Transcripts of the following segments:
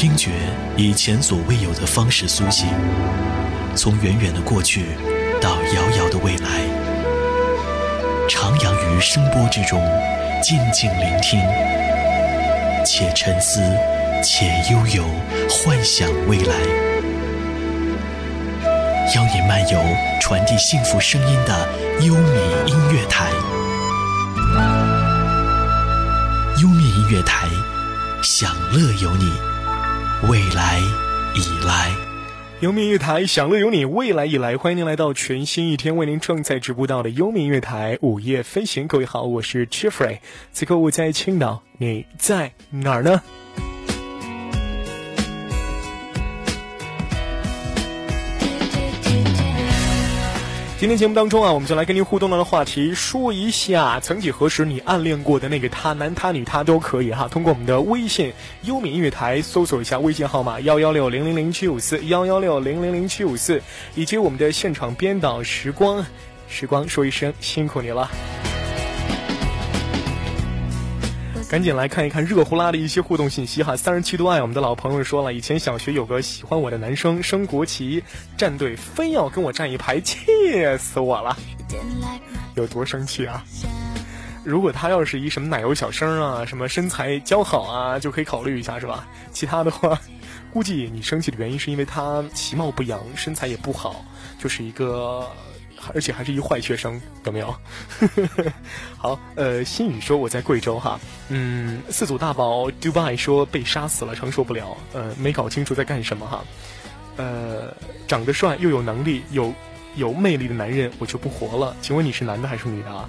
听觉以前所未有的方式苏醒，从远远的过去到遥遥的未来，徜徉于声波之中，静静聆听，且沉思，且悠游，幻想未来。邀你漫游传递幸福声音的优米音乐台，优米音乐台，享乐有你。未来已来，优米音乐台享乐有你，未来已来。欢迎您来到全新一天为您正在直播到的优米音乐台午夜飞行。各位好，我是 Jeffrey，此刻我在青岛，你在哪儿呢？今天节目当中啊，我们就来跟您互动到的话题，说一下曾几何时你暗恋过的那个他，男他女他都可以哈。通过我们的微信优米音乐台搜索一下微信号码幺幺六零零零七五四幺幺六零零零七五四，以及我们的现场编导时光，时光说一声辛苦你了。赶紧来看一看热乎啦的一些互动信息哈！三十七度爱，我们的老朋友说了，以前小学有个喜欢我的男生，升国旗战队非要跟我站一排，气死我了，有多生气啊！如果他要是一什么奶油小生啊，什么身材姣好啊，就可以考虑一下是吧？其他的话，估计你生气的原因是因为他其貌不扬，身材也不好，就是一个。而且还是一坏学生，有没有？好，呃，心雨说我在贵州哈，嗯，四组大宝 Dubai 说被杀死了，承受不了，呃，没搞清楚在干什么哈，呃，长得帅又有能力、有有魅力的男人我就不活了，请问你是男的还是女的啊？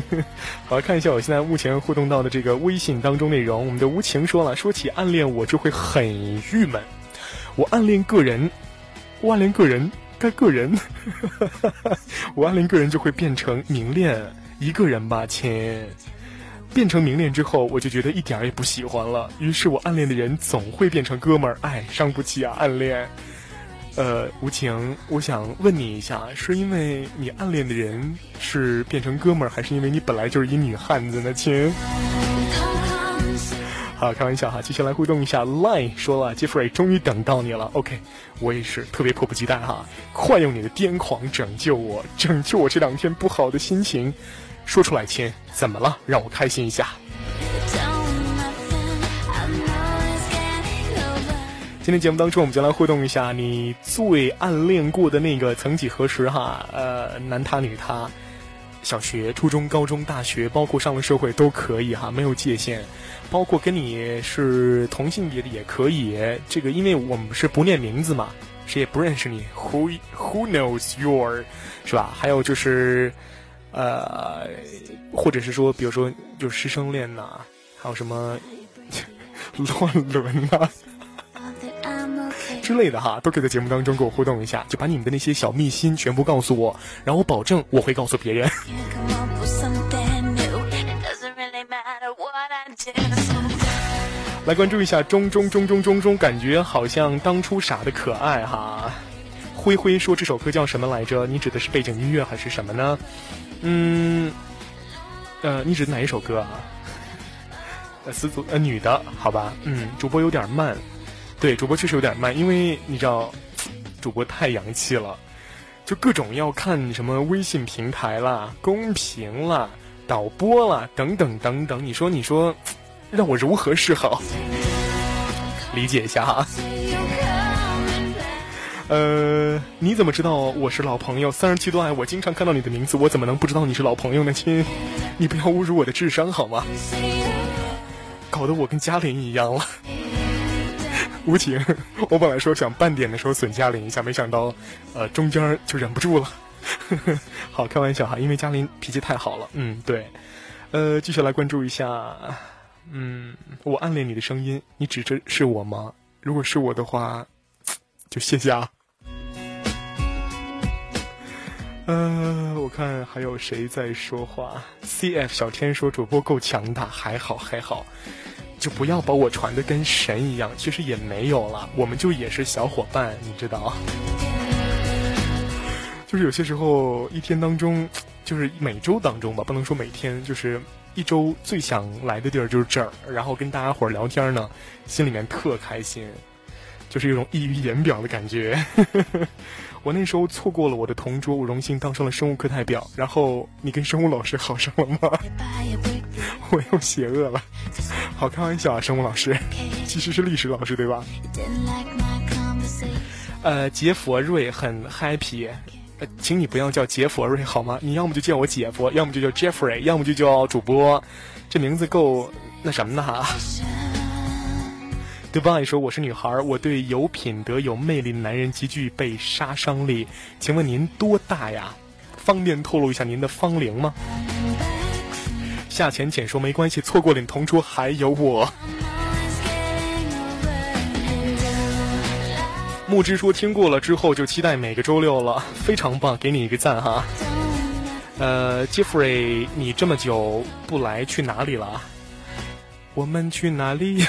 好，看一下我现在目前互动到的这个微信当中内容，我们的无情说了，说起暗恋我就会很郁闷，我暗恋个人，我暗恋个人。该个人，我暗恋个人就会变成明恋一个人吧，亲。变成明恋之后，我就觉得一点儿也不喜欢了。于是我暗恋的人总会变成哥们儿，哎，伤不起啊，暗恋。呃，无情，我想问你一下，是因为你暗恋的人是变成哥们儿，还是因为你本来就是一女汉子呢，亲？好，开玩笑哈，接下来互动一下。Line 说了，Jeffrey 终于等到你了。OK，我也是特别迫不及待哈，快用你的癫狂拯救我，拯救我这两天不好的心情。说出来，亲，怎么了？让我开心一下。今天节目当中，我们将来互动一下，你最暗恋过的那个，曾几何时哈？呃，男他女他，小学、初中、高中、大学，包括上了社会都可以哈，没有界限。包括跟你是同性别的也可以，这个因为我们是不念名字嘛，谁也不认识你。Who Who knows your，是吧？还有就是，呃，或者是说，比如说，就是师生恋呐，还有什么 乱伦呐之类的哈，都可以在节目当中跟我互动一下，就把你们的那些小秘辛全部告诉我，然后我保证我会告诉别人。来关注一下中中中中中中，感觉好像当初傻的可爱哈。灰灰说这首歌叫什么来着？你指的是背景音乐还是什么呢？嗯，呃，你指的哪一首歌啊？呃，四组呃女的，好吧。嗯，主播有点慢，对，主播确实有点慢，因为你知道，主播太洋气了，就各种要看什么微信平台啦、公屏啦、导播啦等等等等。你说，你说。让我如何是好？理解一下哈。呃，你怎么知道我是老朋友？三十七度爱，我经常看到你的名字，我怎么能不知道你是老朋友呢？亲，你不要侮辱我的智商好吗？搞得我跟嘉玲一样了。无情，我本来说想半点的时候损嘉玲一下，没想到，呃，中间就忍不住了。好，开玩笑哈，因为嘉玲脾气太好了。嗯，对。呃，继续来关注一下。嗯，我暗恋你的声音，你指着是我吗？如果是我的话，就谢谢啊。呃，我看还有谁在说话？CF 小天说主播够强大，还好还好，就不要把我传的跟神一样。其实也没有了，我们就也是小伙伴，你知道。就是有些时候一天当中，就是每周当中吧，不能说每天，就是。一周最想来的地儿就是这儿，然后跟大家伙儿聊天呢，心里面特开心，就是一种溢于言表的感觉。我那时候错过了我的同桌，我荣幸当上了生物课代表。然后你跟生物老师好上了吗？我又邪恶了，好开玩笑啊，生物老师，其实是历史老师对吧？呃，杰佛瑞很 happy，呃，请你不要叫杰佛瑞好吗？你要么就叫我姐夫，要么就叫 Jeffrey，要么就叫主播，这名字够那什么的哈。Dubai 说我是女孩，我对有品德、有魅力的男人极具被杀伤力。请问您多大呀？方便透露一下您的芳龄吗？夏浅浅说没关系，错过了你同桌还有我。木之说听过了之后就期待每个周六了，非常棒，给你一个赞哈。呃，Jeffrey，你这么久不来去哪里了？我们去哪里呀？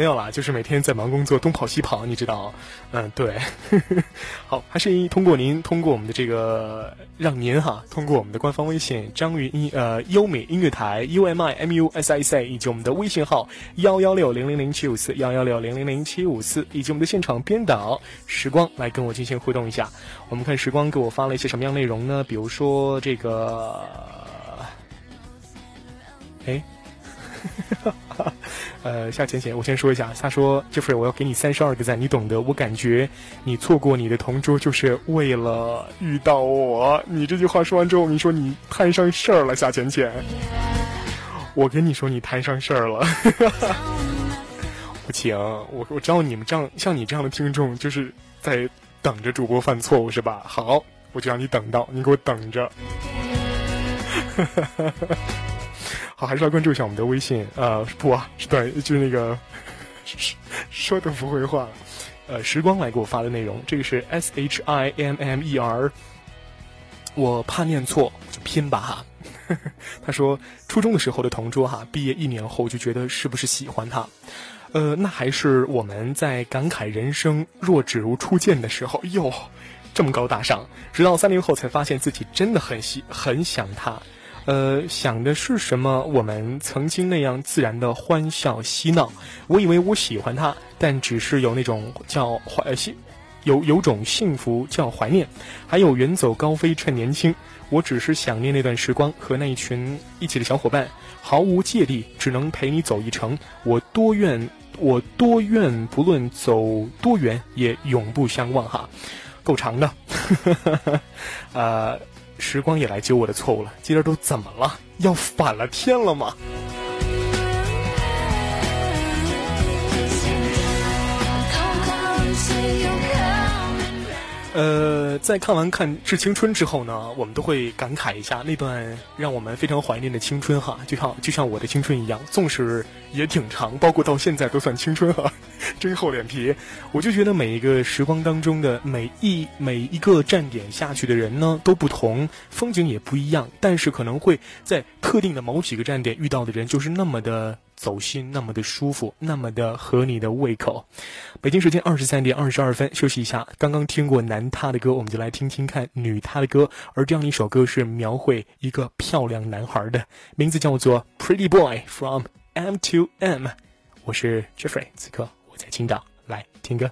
没有啦，就是每天在忙工作，东跑西跑，你知道？嗯，对。好，还是通过您，通过我们的这个，让您哈，通过我们的官方微信张云音呃优美音乐台 U M I M U S I C，以及我们的微信号幺幺六零零零七五四幺幺六零零零七五四，以及我们的现场编导时光来跟我进行互动一下。我们看时光给我发了一些什么样内容呢？比如说这个，哎。呃，夏浅浅，我先说一下，他说，Jeffrey，我要给你三十二个赞，你懂得。我感觉你错过你的同桌，就是为了遇到我。你这句话说完之后，你说你摊上事儿了，夏浅浅。我跟你说，你摊上事儿了。不行，我我知道你们这样，像你这样的听众，就是在等着主播犯错误，是吧？好，我就让你等到，你给我等着。好，还是要关注一下我们的微信。呃，不啊，是对，就是那个 说的不会话。呃，时光来给我发的内容，这个是 S H I M M E R。我怕念错，就拼吧哈。他说，初中的时候的同桌哈，毕业一年后就觉得是不是喜欢他？呃，那还是我们在感慨人生若只如初见的时候哟，这么高大上。直到三年后才发现自己真的很喜很想他。呃，想的是什么？我们曾经那样自然的欢笑嬉闹，我以为我喜欢他，但只是有那种叫怀幸，有有种幸福叫怀念，还有远走高飞趁年轻。我只是想念那段时光和那一群一起的小伙伴，毫无芥蒂，只能陪你走一程。我多愿，我多愿，不论走多远，也永不相忘。哈，够长的，呃。时光也来揪我的错误了，今儿都怎么了？要反了天了吗？呃，在看完《看致青春》之后呢，我们都会感慨一下那段让我们非常怀念的青春哈，就像就像我的青春一样，纵使也挺长，包括到现在都算青春哈，真厚脸皮。我就觉得每一个时光当中的每一每一个站点下去的人呢都不同，风景也不一样，但是可能会在特定的某几个站点遇到的人就是那么的。走心那么的舒服，那么的合你的胃口。北京时间二十三点二十二分，休息一下。刚刚听过男他的歌，我们就来听听看女他的歌。而这样一首歌是描绘一个漂亮男孩的，名字叫做《Pretty Boy from M to M》。我是 Jeffrey，此刻我在青岛，来听歌。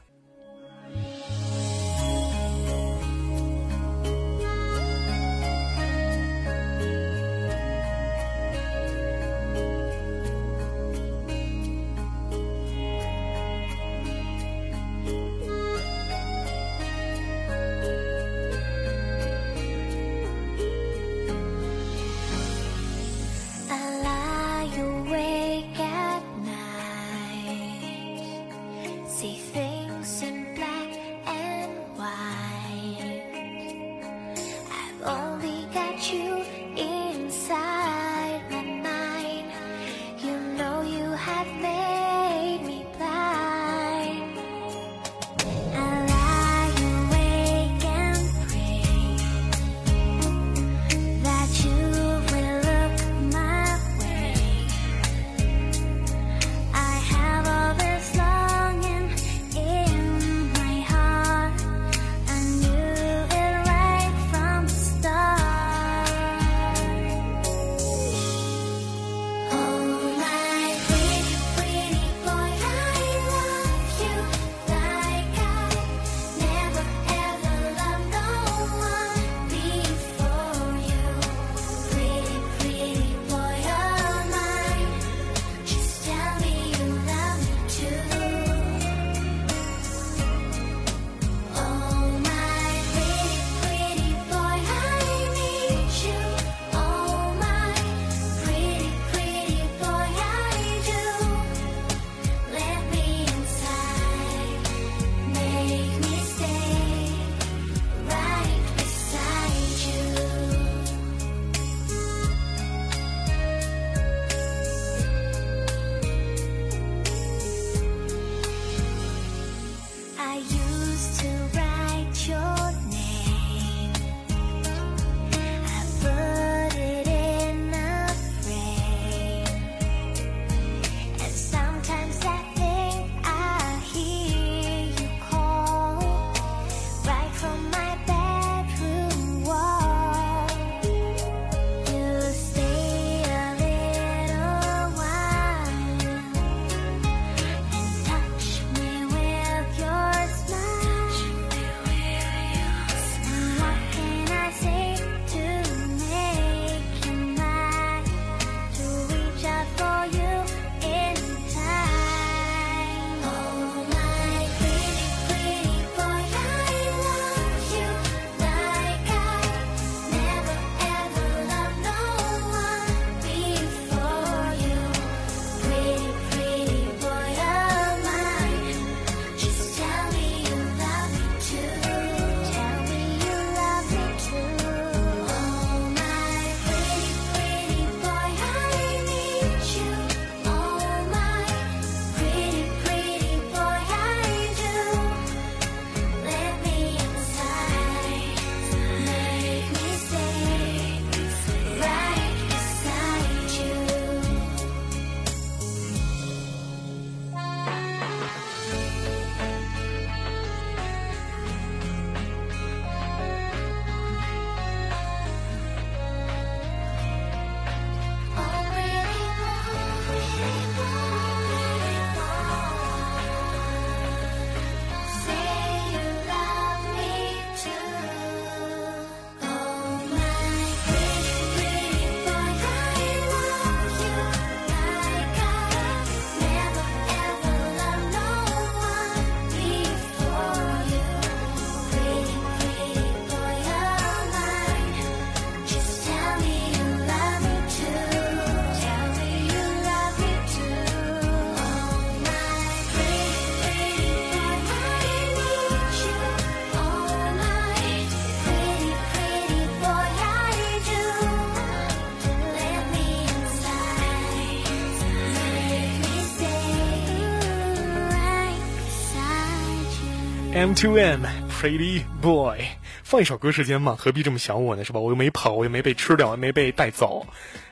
M to M Pretty Boy，放一首歌时间嘛，何必这么想我呢？是吧？我又没跑，我又没被吃掉，没被带走，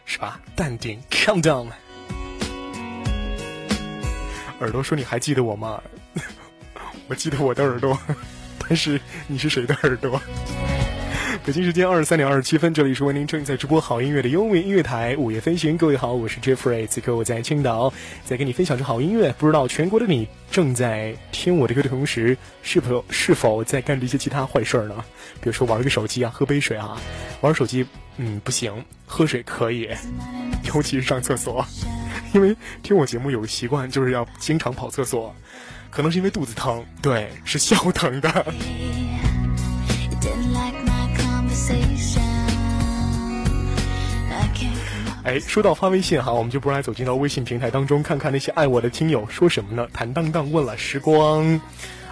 是吧？淡定，Calm down。耳朵说：“你还记得我吗？” 我记得我的耳朵，但是你是谁的耳朵？北京时间二十三点二十七分，这里是为您正在直播好音乐的优美音乐台午夜飞行。各位好，我是 Jeffrey，此刻我在青岛，在跟你分享着好音乐。不知道全国的你正在听我的歌的同时，是否是否在干着一些其他坏事呢？比如说玩个手机啊，喝杯水啊。玩手机，嗯，不行，喝水可以，尤其是上厕所，因为听我节目有个习惯，就是要经常跑厕所，可能是因为肚子疼，对，是笑疼的。哎，说到发微信哈，我们就不来走进到微信平台当中，看看那些爱我的听友说什么呢？坦荡荡问了时光，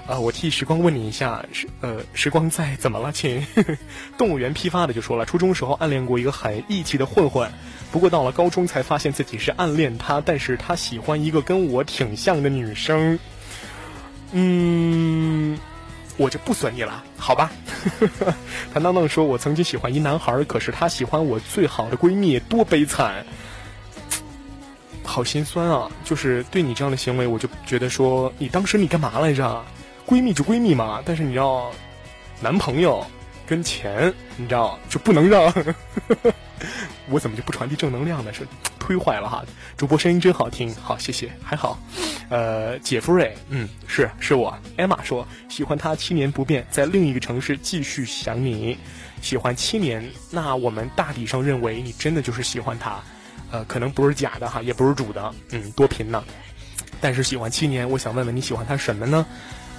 啊，我替时光问你一下，时呃，时光在怎么了，亲？动物园批发的就说了，初中时候暗恋过一个很义气的混混，不过到了高中才发现自己是暗恋他，但是他喜欢一个跟我挺像的女生，嗯。我就不损你了，好吧？谭当当说：“我曾经喜欢一男孩，可是他喜欢我最好的闺蜜，多悲惨，好心酸啊！就是对你这样的行为，我就觉得说，你当时你干嘛来着？闺蜜就闺蜜嘛，但是你要男朋友跟钱，你知道就不能让。我怎么就不传递正能量呢？是推坏了哈！主播声音真好听，好谢谢，还好。”呃，姐夫瑞，嗯，是是我。艾玛说喜欢他七年不变，在另一个城市继续想你，喜欢七年。那我们大体上认为你真的就是喜欢他，呃，可能不是假的哈，也不是主的，嗯，多频呢。但是喜欢七年，我想问问你喜欢他什么呢？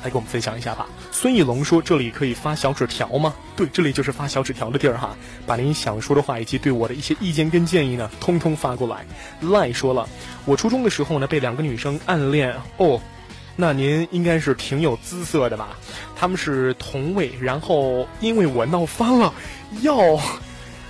来跟我们分享一下吧。孙艺龙说：“这里可以发小纸条吗？”对，这里就是发小纸条的地儿哈。把您想说的话以及对我的一些意见跟建议呢，通通发过来。赖说了，我初中的时候呢，被两个女生暗恋哦。那您应该是挺有姿色的吧？他们是同位，然后因为我闹翻了，要。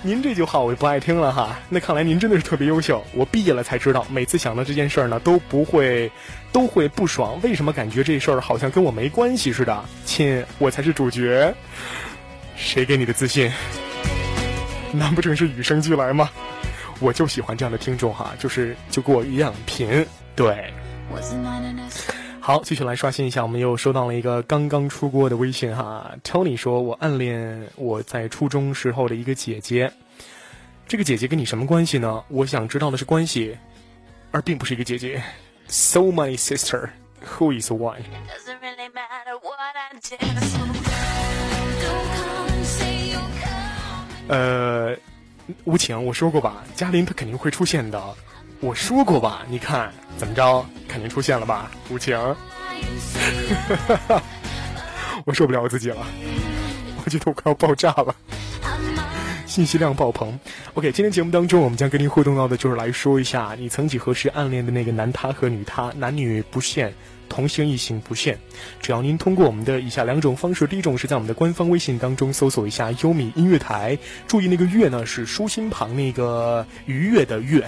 您这句话我就不爱听了哈。那看来您真的是特别优秀。我毕业了才知道，每次想到这件事儿呢，都不会，都会不爽。为什么感觉这事儿好像跟我没关系似的？亲，我才是主角。谁给你的自信？难不成是与生俱来吗？我就喜欢这样的听众哈，就是就跟我一样贫。对。好，继续来刷新一下，我们又收到了一个刚刚出锅的微信哈。Tony 说：“我暗恋我在初中时候的一个姐姐，这个姐姐跟你什么关系呢？我想知道的是关系，而并不是一个姐姐。So my sister, who is one？” 呃，无情，我说过吧，嘉玲她肯定会出现的。我说过吧，你看怎么着，肯定出现了吧？无情，我受不了我自己了，我觉得我快要爆炸了，信息量爆棚。OK，今天节目当中，我们将跟您互动到的就是来说一下你曾几何时暗恋的那个男他和女他，男女不限，同性异性不限，只要您通过我们的以下两种方式，第一种是在我们的官方微信当中搜索一下优米音乐台，注意那个月呢是舒心旁那个愉悦的悦。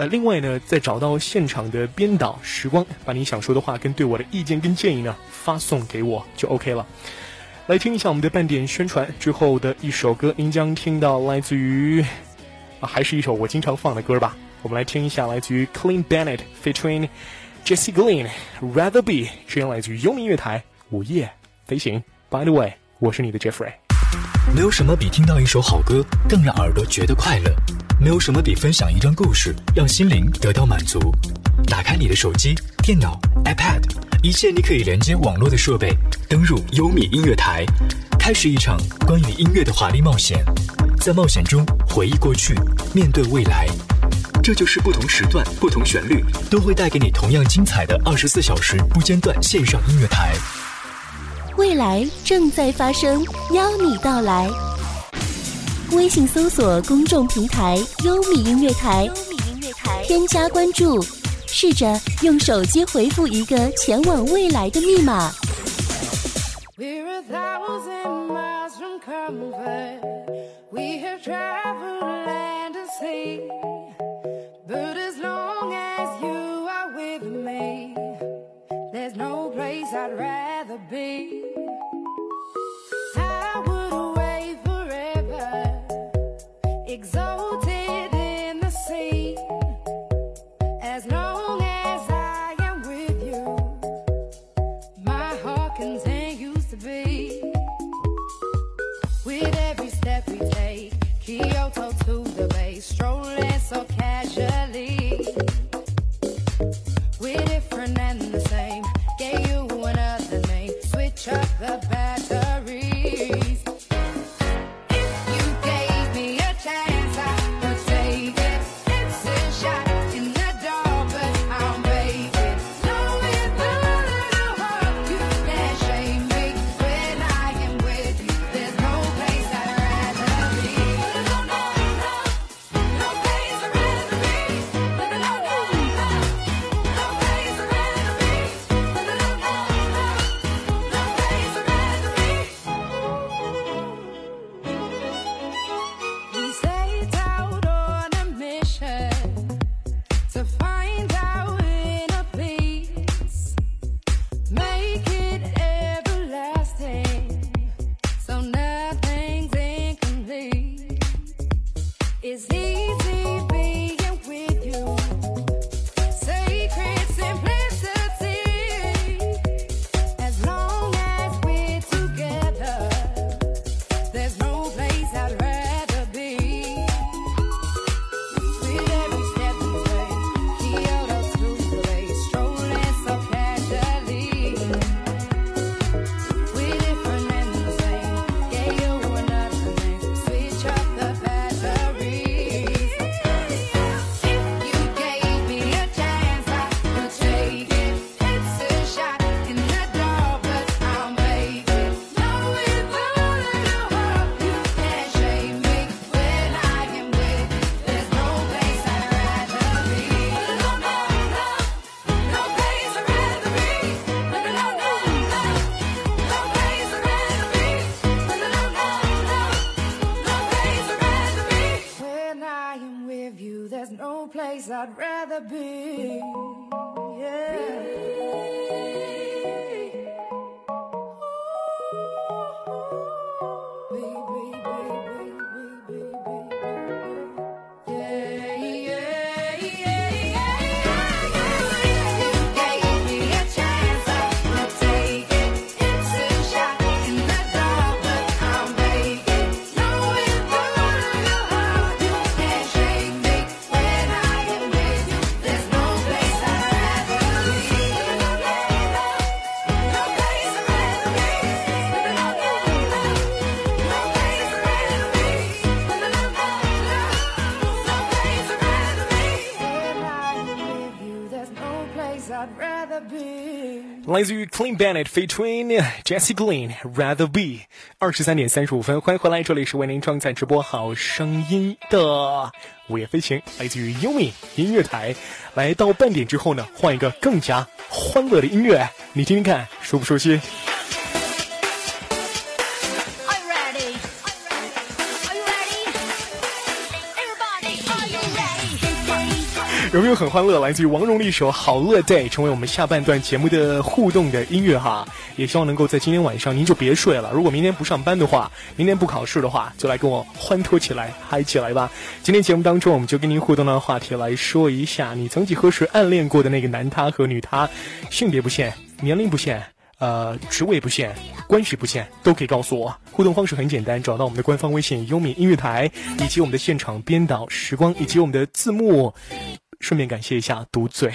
呃，另外呢，再找到现场的编导时光，把你想说的话跟对我的意见跟建议呢发送给我就 OK 了。来听一下我们的半点宣传之后的一首歌，您将听到来自于啊，还是一首我经常放的歌吧。我们来听一下来自于 Clean Bennett featuring Jesse Glynn，Rather Be，这样来自于优米乐台午夜飞行。By the way，我是你的 Jeffrey。没有什么比听到一首好歌更让耳朵觉得快乐。没有什么比分享一段故事让心灵得到满足。打开你的手机、电脑、iPad，一切你可以连接网络的设备，登入优米音乐台，开始一场关于音乐的华丽冒险。在冒险中回忆过去，面对未来，这就是不同时段、不同旋律都会带给你同样精彩的二十四小时不间断线上音乐台。未来正在发生，邀你到来。微信搜索公众平台“优米音乐台”，添加关注，试着用手机回复一个前往未来的密码。the strolling so casually. We're different and the same. Be. 来自于 Clean Bennett featuring Jesse Glynn Rather Be，二十三点三十五分，欢迎回来，这里是为您装载直播好声音的午夜飞行，来自于优米音乐台。来到半点之后呢，换一个更加欢乐的音乐，你听听看，熟不熟悉？有没有很欢乐？来自于王蓉的一首《好乐 day》，成为我们下半段节目的互动的音乐哈。也希望能够在今天晚上您就别睡了。如果明天不上班的话，明天不考试的话，就来跟我欢脱起来，嗨起来吧。今天节目当中，我们就跟您互动的话题来说一下，你曾几何时暗恋过的那个男他和女他，性别不限，年龄不限，呃，职位不限，关系不限，都可以告诉我。互动方式很简单，找到我们的官方微信“优米音乐台”，以及我们的现场编导时光，以及我们的字幕。顺便感谢一下独嘴。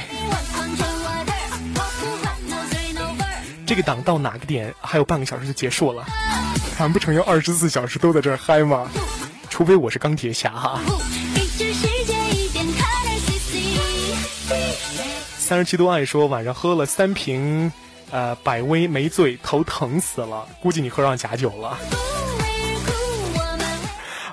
这个档到哪个点还有半个小时就结束了？难不成要二十四小时都在这儿嗨吗？除非我是钢铁侠哈。三十七度爱说晚上喝了三瓶，呃，百威没醉，头疼死了，估计你喝上假酒了。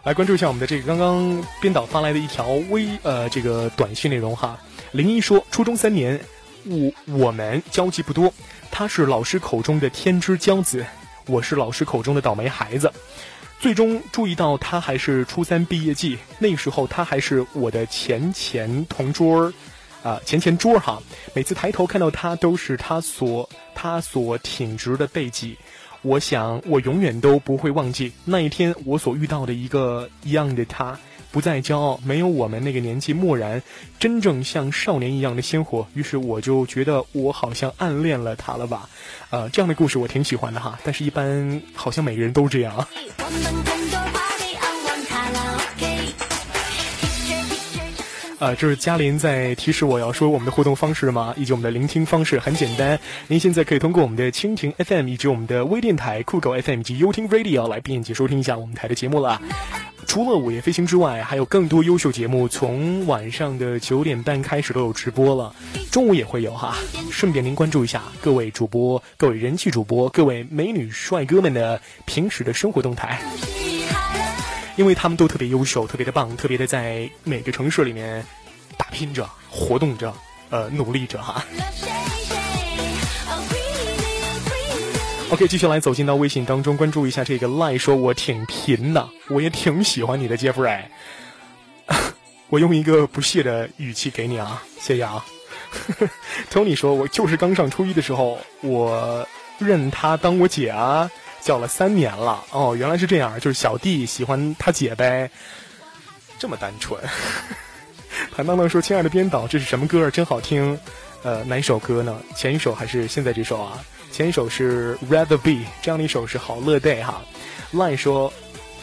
来关注一下我们的这个刚刚编导发来的一条微呃这个短信内容哈。林一说，初中三年，我我们交集不多，他是老师口中的天之骄子，我是老师口中的倒霉孩子。最终注意到他还是初三毕业季，那时候他还是我的前前同桌儿，啊前前桌哈。每次抬头看到他，都是他所他所挺直的背脊。我想，我永远都不会忘记那一天我所遇到的一个一样的他，不再骄傲，没有我们那个年纪漠然，真正像少年一样的鲜活。于是我就觉得我好像暗恋了他了吧？呃，这样的故事我挺喜欢的哈，但是一般好像每个人都这样。呃，这是嘉林在提示我要说我们的互动方式吗？以及我们的聆听方式很简单，您现在可以通过我们的蜻蜓 FM 以及我们的微电台酷狗 FM 以及优听 Radio 来便捷收听一下我们台的节目了。除了午夜飞行之外，还有更多优秀节目，从晚上的九点半开始都有直播了，中午也会有哈。顺便您关注一下各位主播、各位人气主播、各位美女帅哥们的平时的生活动态。因为他们都特别优秀，特别的棒，特别的在每个城市里面打拼着、活动着、呃努力着哈。OK，继续来走进到微信当中，关注一下这个赖说，我挺贫的，我也挺喜欢你的 Jeffrey。我用一个不屑的语气给你啊，谢谢啊。Tony 说，我就是刚上初一的时候，我认她当我姐啊。叫了三年了哦，原来是这样，就是小弟喜欢他姐呗，这么单纯。谭当当说：“亲爱的编导，这是什么歌？真好听。呃，哪一首歌呢？前一首还是现在这首啊？前一首是 Rather Be，这样的一首是好乐 day 哈。Line 说：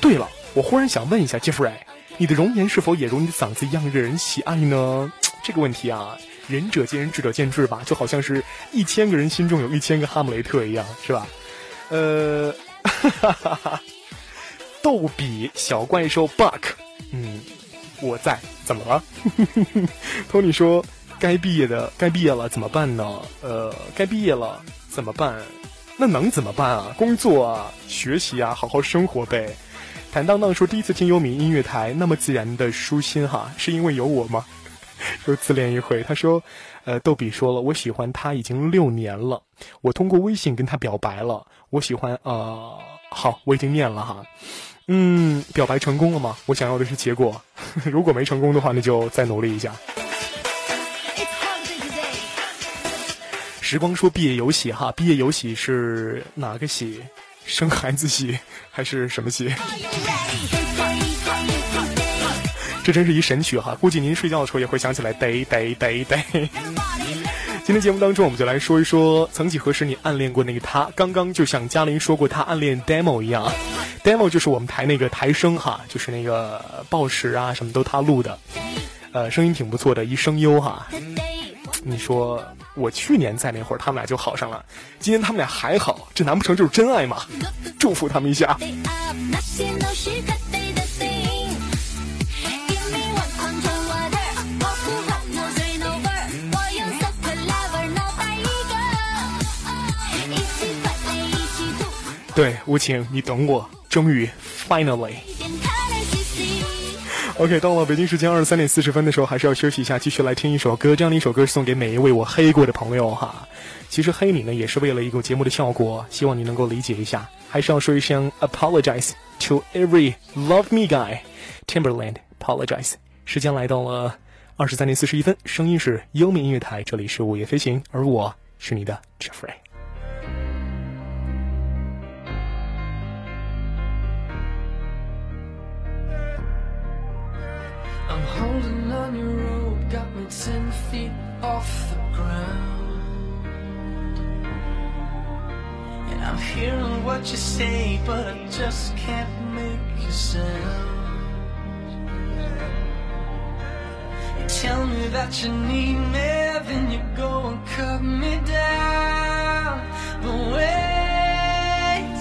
对了，我忽然想问一下 Jeffrey，你的容颜是否也如你的嗓子一样惹人喜爱呢？这个问题啊，仁者见仁，智者见智吧。就好像是一千个人心中有一千个哈姆雷特一样，是吧？”呃，哈哈哈！逗比小怪兽 Buck，嗯，我在，怎么了？托尼说该毕业的该毕业了，怎么办呢？呃，该毕业了怎么办？那能怎么办啊？工作啊，学习啊，好好生活呗。坦荡荡说第一次听优米音乐台，那么自然的舒心哈，是因为有我吗？又自恋一回，他说。呃，逗比说了，我喜欢他已经六年了，我通过微信跟他表白了，我喜欢呃，好，我已经念了哈，嗯，表白成功了吗？我想要的是结果，如果没成功的话，那就再努力一下。时光说毕业有喜哈，毕业有喜是哪个喜？生孩子喜 还是什么喜？这真是一神曲哈，估计您睡觉的时候也会想起来。得得得得。今天节目当中，我们就来说一说，曾几何时你暗恋过那个他。刚刚就像嘉玲说过，他暗恋 demo 一样，demo 就是我们台那个台声哈，就是那个报时啊，什么都他录的，呃，声音挺不错的，一声优哈。你说我去年在那会儿，他们俩就好上了，今天他们俩还好，这难不成就是真爱吗？祝福他们一下。对，无情，你懂我。终于，finally。OK，到了北京时间二十三点四十分的时候，还是要休息一下，继续来听一首歌。这样的一首歌是送给每一位我黑过的朋友哈。其实黑你呢，也是为了一个节目的效果，希望你能够理解一下。还是要说一声 apologize to every love me guy。Timberland apologize。时间来到了二十三点四十一分，声音是优米音乐台，这里是午夜飞行，而我是你的 Jeffrey。I'm holding on your rope, got me ten feet off the ground. And I'm hearing what you say, but I just can't make a sound. You tell me that you need me, then you go and cut me down. But wait,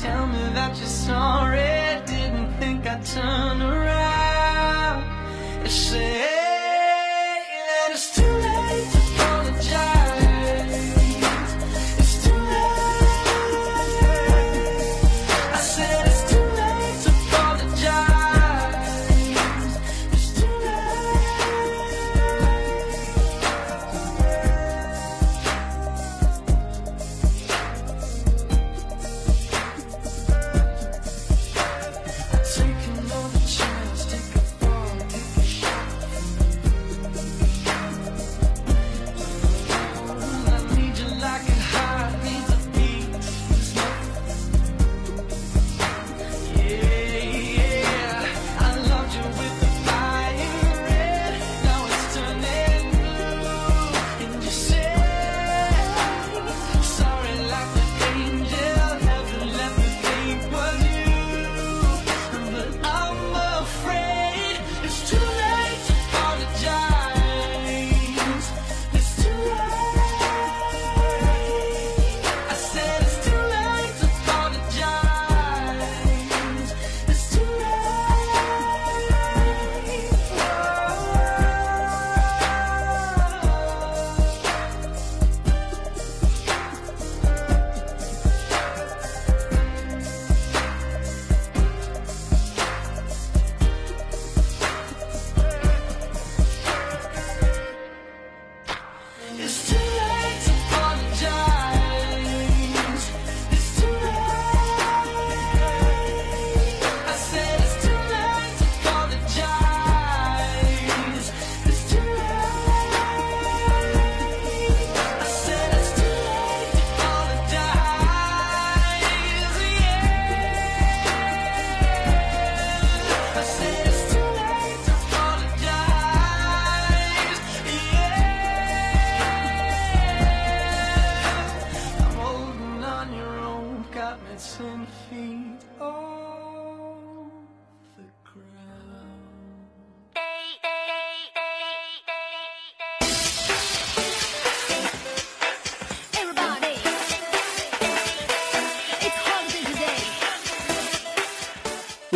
tell me that you're sorry, didn't think I'd turn around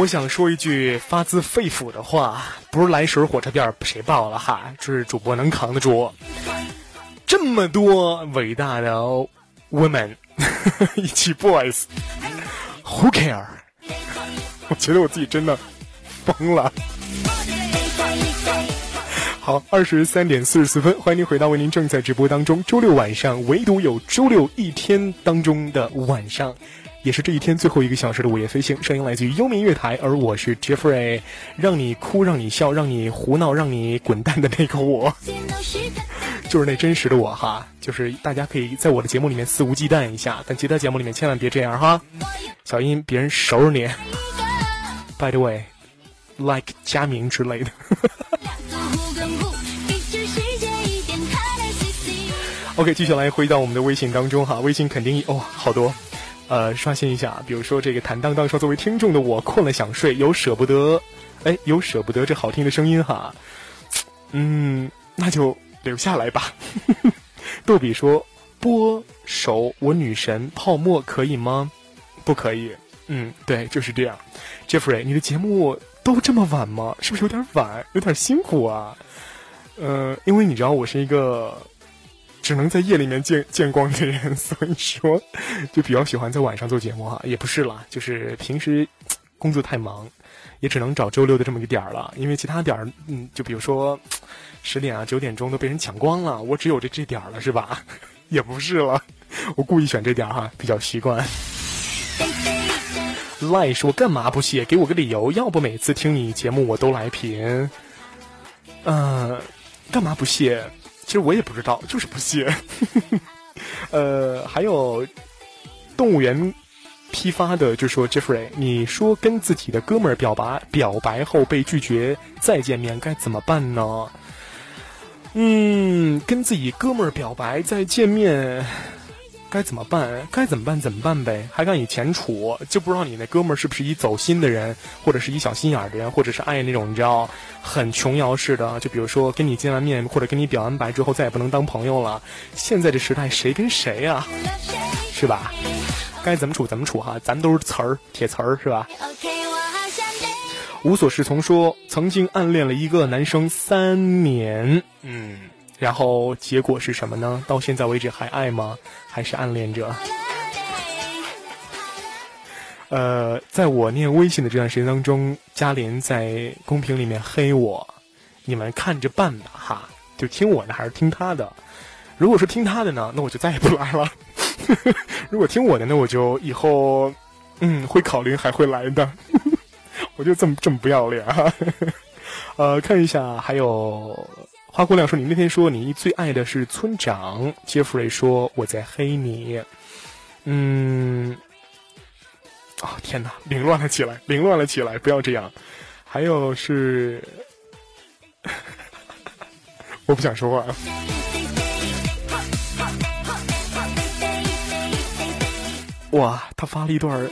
我想说一句发自肺腑的话，不是来水火车票谁报了哈，这是主播能扛得住。这么多伟大的 women 以及 boys，who care？我觉得我自己真的疯了。好，二十三点四十四分，欢迎您回到为您正在直播当中，周六晚上唯独有周六一天当中的晚上，也是这一天最后一个小时的午夜飞行，声音来自于幽冥月台，而我是 Jeffrey，让你哭，让你笑，让你胡闹，让你滚蛋的那个我，就是那真实的我哈，就是大家可以在我的节目里面肆无忌惮一下，但其他节目里面千万别这样哈，小心别人收拾你。By the way，like 佳明之类的。OK，继续来回到我们的微信当中哈，微信肯定哦好多，呃，刷新一下，比如说这个坦荡荡说，作为听众的我困了想睡，有舍不得，哎，有舍不得这好听的声音哈，嗯，那就留下来吧。逗比说，播首我女神泡沫可以吗？不可以。嗯，对，就是这样。Jeffrey，你的节目都这么晚吗？是不是有点晚，有点辛苦啊？呃，因为你知道我是一个。只能在夜里面见见光的人，所以说就比较喜欢在晚上做节目哈。也不是啦，就是平时工作太忙，也只能找周六的这么一个点儿了。因为其他点儿，嗯，就比如说十点啊、九点钟都被人抢光了，我只有这这点儿了，是吧？也不是了，我故意选这点儿哈，比较习惯。赖说干嘛不谢？给我个理由，要不每次听你节目我都来评。嗯，干嘛不谢？其实我也不知道，就是不屑。呃，还有动物园批发的就说 Jeffrey，你说跟自己的哥们儿表白，表白后被拒绝再见面该怎么办呢？嗯，跟自己哥们儿表白再见面。该怎么办？该怎么办？怎么办呗？还敢以前处，就不知道你那哥们儿是不是一走心的人，或者是一小心眼儿的人，或者是爱那种你知道很琼瑶式的。就比如说跟你见完面，或者跟你表完白之后再也不能当朋友了。现在这时代谁跟谁呀？是吧？该怎么处怎么处哈，咱都是词儿，铁词儿是吧？无所适从说，曾经暗恋了一个男生三年，嗯。然后结果是什么呢？到现在为止还爱吗？还是暗恋着？呃，在我念微信的这段时间当中，嘉莲在公屏里面黑我，你们看着办吧哈，就听我的还是听他的？如果说听他的呢，那我就再也不来了；如果听我的，那我就以后嗯会考虑还会来的。我就这么这么不要脸哈。呃，看一下还有。花姑娘说：“你那天说你最爱的是村长。”杰弗瑞说：“我在黑你。”嗯，啊天哪，凌乱了起来，凌乱了起来，不要这样。还有是，我不想说话。哇，他发了一段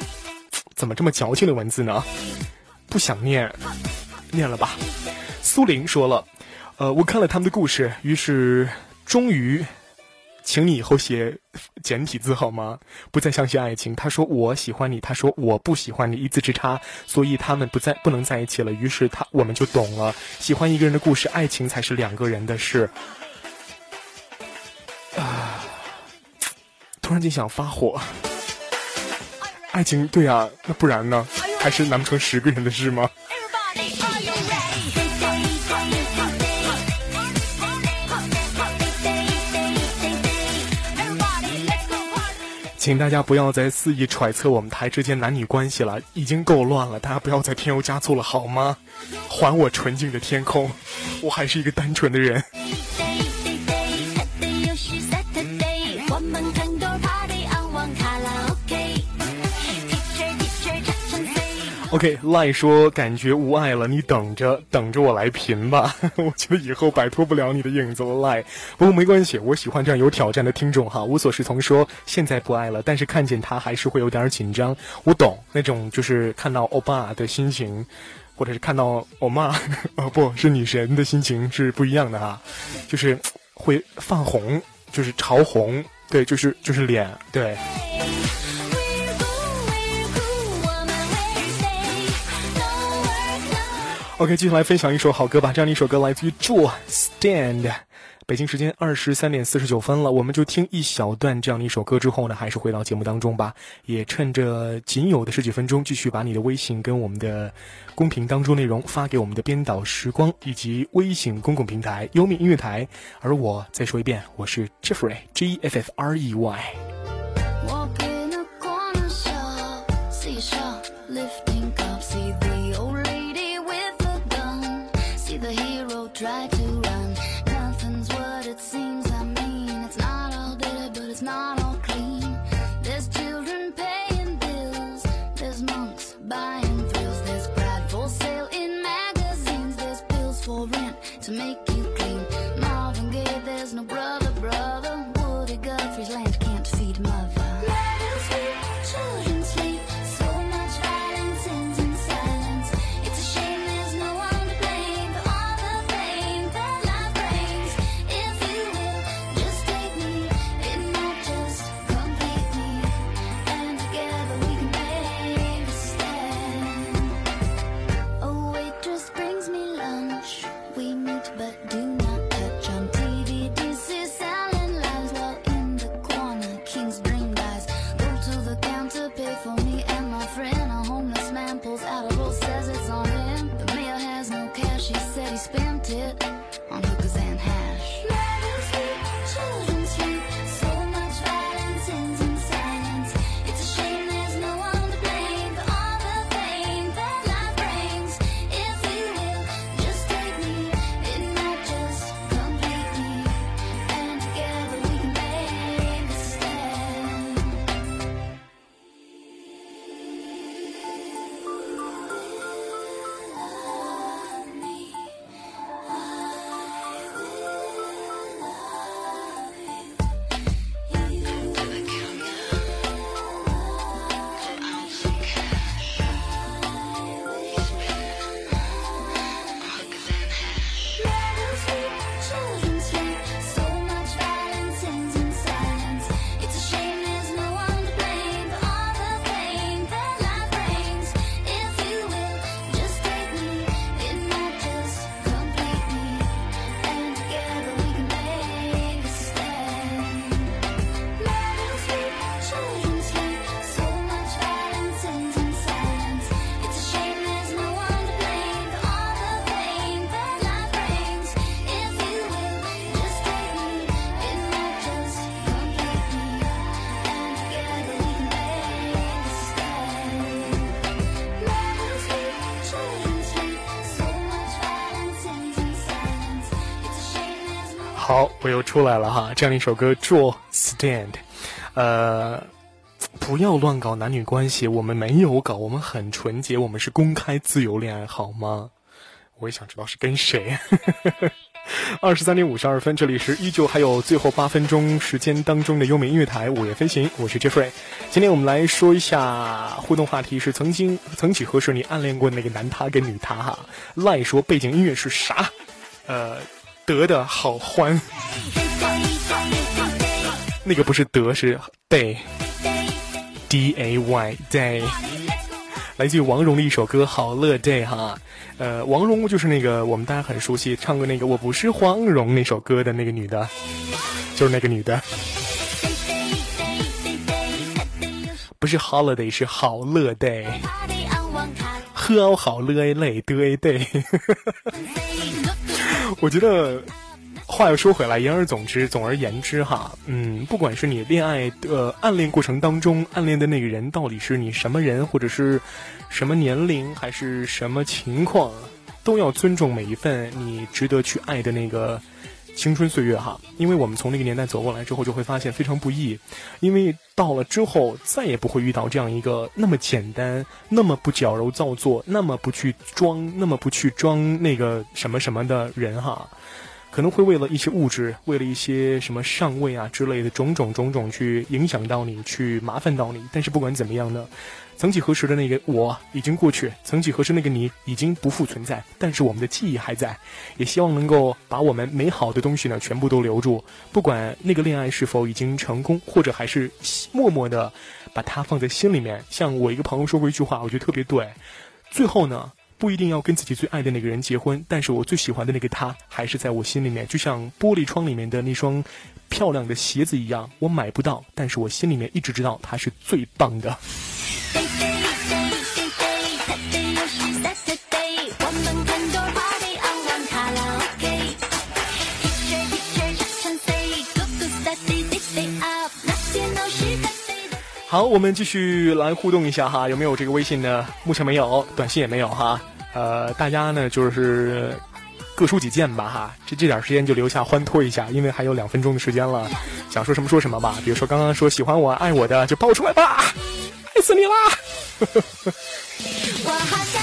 怎么这么矫情的文字呢？不想念，念了吧。苏玲说了。呃，我看了他们的故事，于是终于，请你以后写简体字好吗？不再相信爱情。他说我喜欢你，他说我不喜欢你，一字之差，所以他们不在不能在一起了。于是他我们就懂了，喜欢一个人的故事，爱情才是两个人的事。啊！突然间想发火，爱情对呀，那不然呢？还是难不成十个人的事吗？请大家不要再肆意揣测我们台之间男女关系了，已经够乱了。大家不要再添油加醋了，好吗？还我纯净的天空，我还是一个单纯的人。OK，赖说感觉无爱了，你等着等着我来贫吧。我觉得以后摆脱不了你的影子了，赖。不过没关系，我喜欢这样有挑战的听众哈。无所适从说现在不爱了，但是看见他还是会有点紧张。我懂那种就是看到欧巴的心情，或者是看到欧妈 哦不是女神的心情是不一样的哈，就是会泛红，就是潮红，对，就是就是脸，对。OK，继续来分享一首好歌吧。这样的一首歌来自于 Joe Stand。北京时间二十三点四十九分了，我们就听一小段这样的一首歌之后呢，还是回到节目当中吧。也趁着仅有的十几分钟，继续把你的微信跟我们的公屏当中内容发给我们的编导时光以及微信公共平台优米音乐台。而我再说一遍，我是 Jeffrey G F F R E Y。出来了哈，这样一首歌《Draw Stand》，呃，不要乱搞男女关系，我们没有搞，我们很纯洁，我们是公开自由恋爱，好吗？我也想知道是跟谁。二十三点五十二分，这里是依旧还有最后八分钟时间当中的优美音乐台午夜飞行，我是 Jeffrey。今天我们来说一下互动话题是曾经曾几何时你暗恋过那个男他跟女他哈？赖说背景音乐是啥？呃，得的好欢。那个不是得是 day，d a y day，来自于王蓉的一首歌《好乐 day》哈。呃，王蓉就是那个我们大家很熟悉唱过那个《我不是黄蓉》那首歌的那个女的，就是那个女的，不是 holiday 是好乐 day，喝好乐 a 累得 a day。我觉得话又说回来，言而总之，总而言之哈，嗯，不管是你恋爱的暗恋过程当中，暗恋的那个人到底是你什么人，或者是什么年龄，还是什么情况，都要尊重每一份你值得去爱的那个青春岁月哈，因为我们从那个年代走过来之后，就会发现非常不易，因为到了之后再也不会遇到这样一个那么简单、那么不矫揉造作、那么不去装、那么不去装那个什么什么的人哈。可能会为了一些物质，为了一些什么上位啊之类的种种种种去影响到你，去麻烦到你。但是不管怎么样呢，曾几何时的那个我已经过去，曾几何时那个你已经不复存在。但是我们的记忆还在，也希望能够把我们美好的东西呢全部都留住。不管那个恋爱是否已经成功，或者还是默默的把它放在心里面。像我一个朋友说过一句话，我觉得特别对。最后呢。不一定要跟自己最爱的那个人结婚，但是我最喜欢的那个他还是在我心里面，就像玻璃窗里面的那双漂亮的鞋子一样，我买不到，但是我心里面一直知道他是最棒的。好，我们继续来互动一下哈，有没有这个微信呢？目前没有，短信也没有哈。呃，大家呢就是各抒己见吧哈，这这点时间就留下欢脱一下，因为还有两分钟的时间了，想说什么说什么吧。比如说刚刚说喜欢我、爱我的，就爆出来吧，爱死你啦！我好想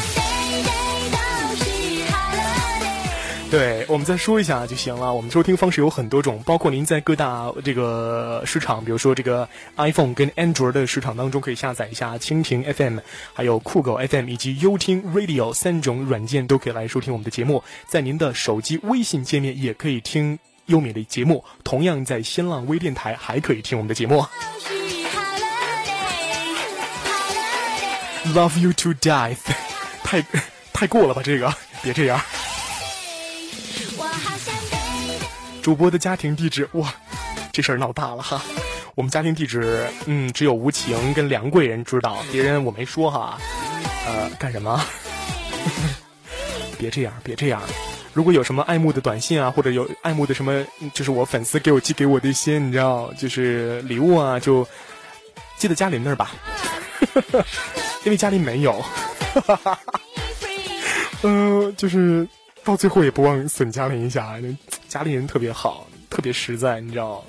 对，我们再说一下就行了。我们收听方式有很多种，包括您在各大这个市场，比如说这个 iPhone 跟安卓的市场当中，可以下载一下蜻蜓 FM，还有酷狗 FM 以及优听 Radio 三种软件，都可以来收听我们的节目。在您的手机微信界面也可以听优米的节目，同样在新浪微电台还可以听我们的节目。Love you to death，太太过了吧？这个别这样。主播的家庭地址，哇，这事儿闹大了哈。我们家庭地址，嗯，只有吴晴跟梁贵人知道，别人我没说哈。呃，干什么？别这样，别这样。如果有什么爱慕的短信啊，或者有爱慕的什么，就是我粉丝给我寄给我的一些，你知道，就是礼物啊，就寄到家里那儿吧，因为家里没有。嗯、就是到最后也不忘损嘉玲一下，家里 人特别好，特别实在，你知道，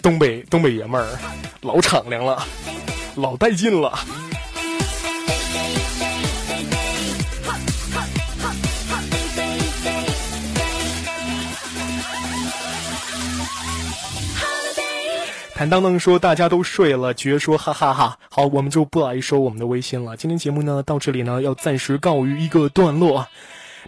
东北东北爷们儿，老敞亮了，老带劲了。坦荡荡说大家都睡了，绝说哈哈哈好，我们就不来收我们的微信了。今天节目呢到这里呢要暂时告于一个段落。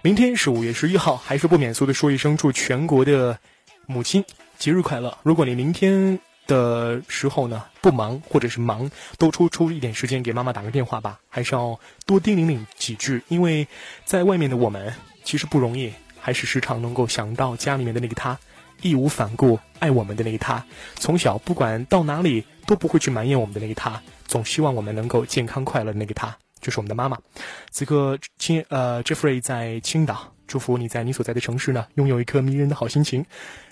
明天是五月十一号，还是不免俗的说一声祝全国的母亲节日快乐。如果你明天的时候呢不忙或者是忙，都抽出一点时间给妈妈打个电话吧，还是要多叮咛咛几句，因为在外面的我们其实不容易，还是时常能够想到家里面的那个他。义无反顾爱我们的那个他，从小不管到哪里都不会去埋怨我们的那个他，总希望我们能够健康快乐的那个他，就是我们的妈妈。此刻，亲呃，Jeffrey 在青岛，祝福你在你所在的城市呢，拥有一颗迷人的好心情。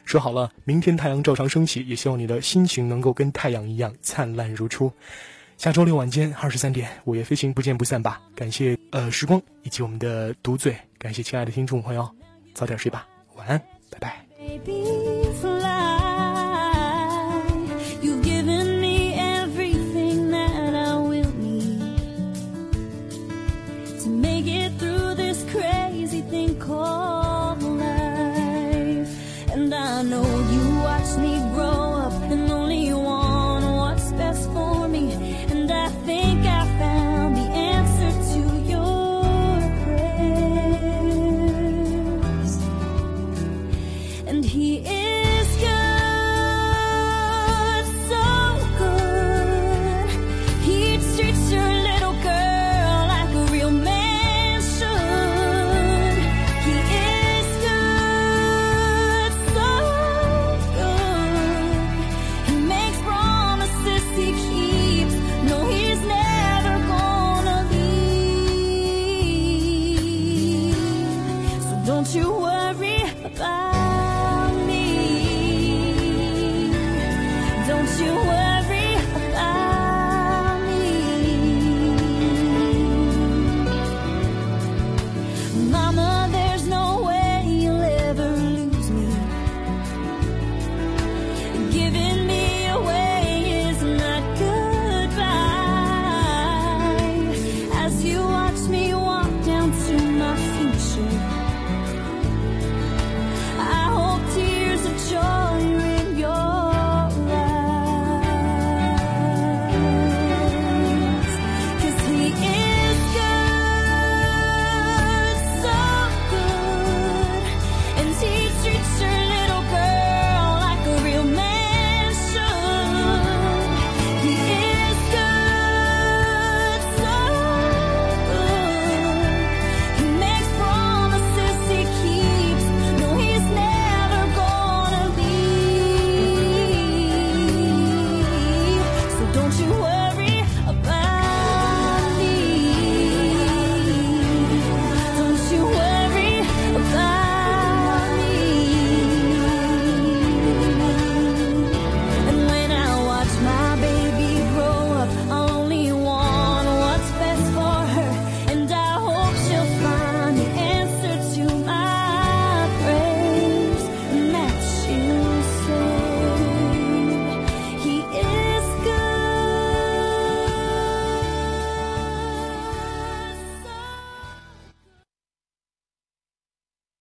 说好了，明天太阳照常升起，也希望你的心情能够跟太阳一样灿烂如初。下周六晚间二十三点，午夜飞行不见不散吧。感谢呃时光以及我们的独嘴，感谢亲爱的听众朋友，早点睡吧，晚安，拜拜。